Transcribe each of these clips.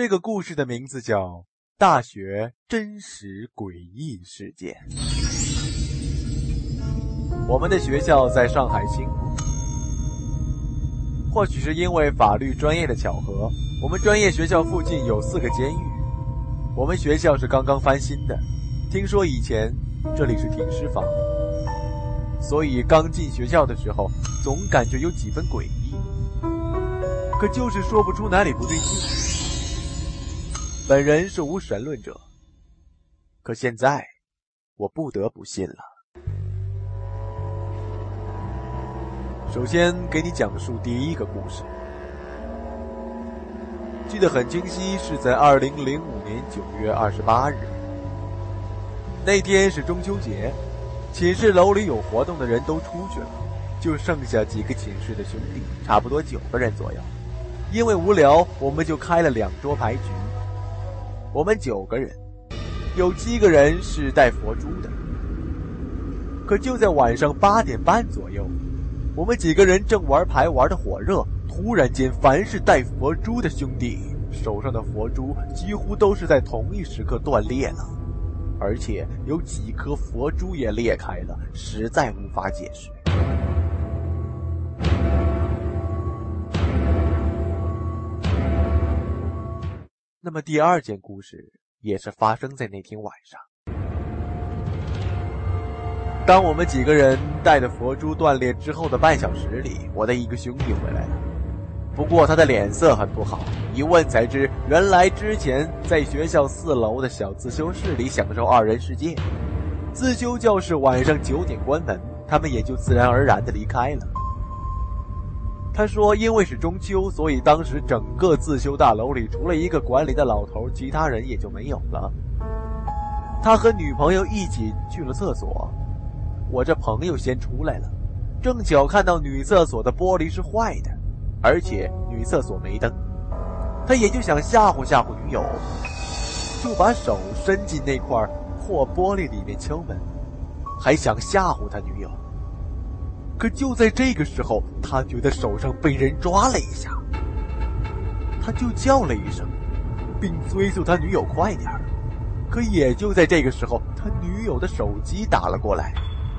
这个故事的名字叫《大学真实诡异事件》。我们的学校在上海新浦，或许是因为法律专业的巧合，我们专业学校附近有四个监狱。我们学校是刚刚翻新的，听说以前这里是停尸房，所以刚进学校的时候总感觉有几分诡异，可就是说不出哪里不对劲。本人是无神论者，可现在我不得不信了。首先给你讲述第一个故事，记得很清晰，是在二零零五年九月二十八日，那天是中秋节，寝室楼里有活动的人都出去了，就剩下几个寝室的兄弟，差不多九个人左右。因为无聊，我们就开了两桌牌局。我们九个人，有七个人是带佛珠的。可就在晚上八点半左右，我们几个人正玩牌玩的火热，突然间，凡是带佛珠的兄弟手上的佛珠几乎都是在同一时刻断裂了，而且有几颗佛珠也裂开了，实在无法解释。那么第二件故事也是发生在那天晚上。当我们几个人带着佛珠断裂之后的半小时里，我的一个兄弟回来了。不过他的脸色很不好，一问才知，原来之前在学校四楼的小自修室里享受二人世界。自修教室晚上九点关门，他们也就自然而然的离开了。他说：“因为是中秋，所以当时整个自修大楼里，除了一个管理的老头，其他人也就没有了。他和女朋友一起去了厕所，我这朋友先出来了，正巧看到女厕所的玻璃是坏的，而且女厕所没灯，他也就想吓唬吓唬女友，就把手伸进那块破玻璃里面敲门，还想吓唬他女友。”可就在这个时候，他觉得手上被人抓了一下，他就叫了一声，并催促他女友快点可也就在这个时候，他女友的手机打了过来，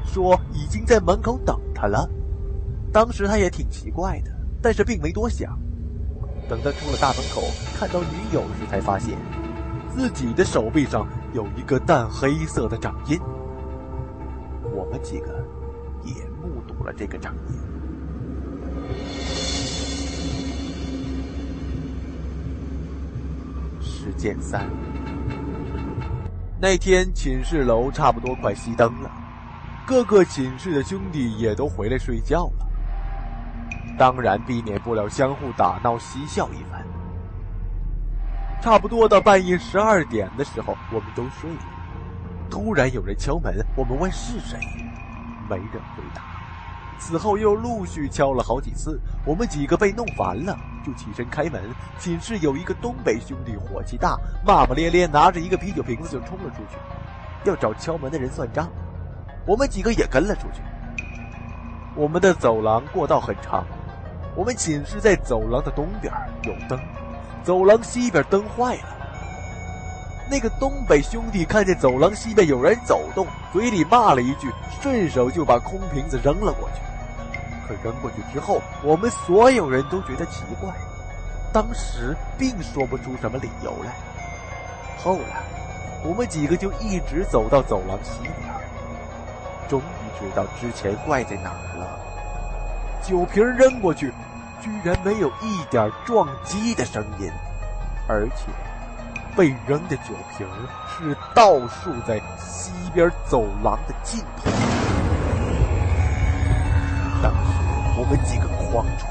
说已经在门口等他了。当时他也挺奇怪的，但是并没多想。等他出了大门口，看到女友时，才发现自己的手臂上有一个淡黑色的掌印。我们几个。也目睹了这个掌印。事件三，那天寝室楼差不多快熄灯了，各个寝室的兄弟也都回来睡觉了，当然避免不了相互打闹嬉笑一番。差不多到半夜十二点的时候，我们都睡了，突然有人敲门，我们问是谁，没人回答。此后又陆续敲了好几次，我们几个被弄烦了，就起身开门。寝室有一个东北兄弟，火气大，骂骂咧咧，拿着一个啤酒瓶子就冲了出去，要找敲门的人算账。我们几个也跟了出去。我们的走廊过道很长，我们寝室在走廊的东边有灯，走廊西边灯坏了。那个东北兄弟看见走廊西边有人走动，嘴里骂了一句，顺手就把空瓶子扔了过去。可扔过去之后，我们所有人都觉得奇怪，当时并说不出什么理由来。后来，我们几个就一直走到走廊西边，终于知道之前怪在哪儿了。酒瓶扔过去，居然没有一点撞击的声音，而且被扔的酒瓶是倒竖在西边走廊的尽头。当时。我们几个慌出冷汗。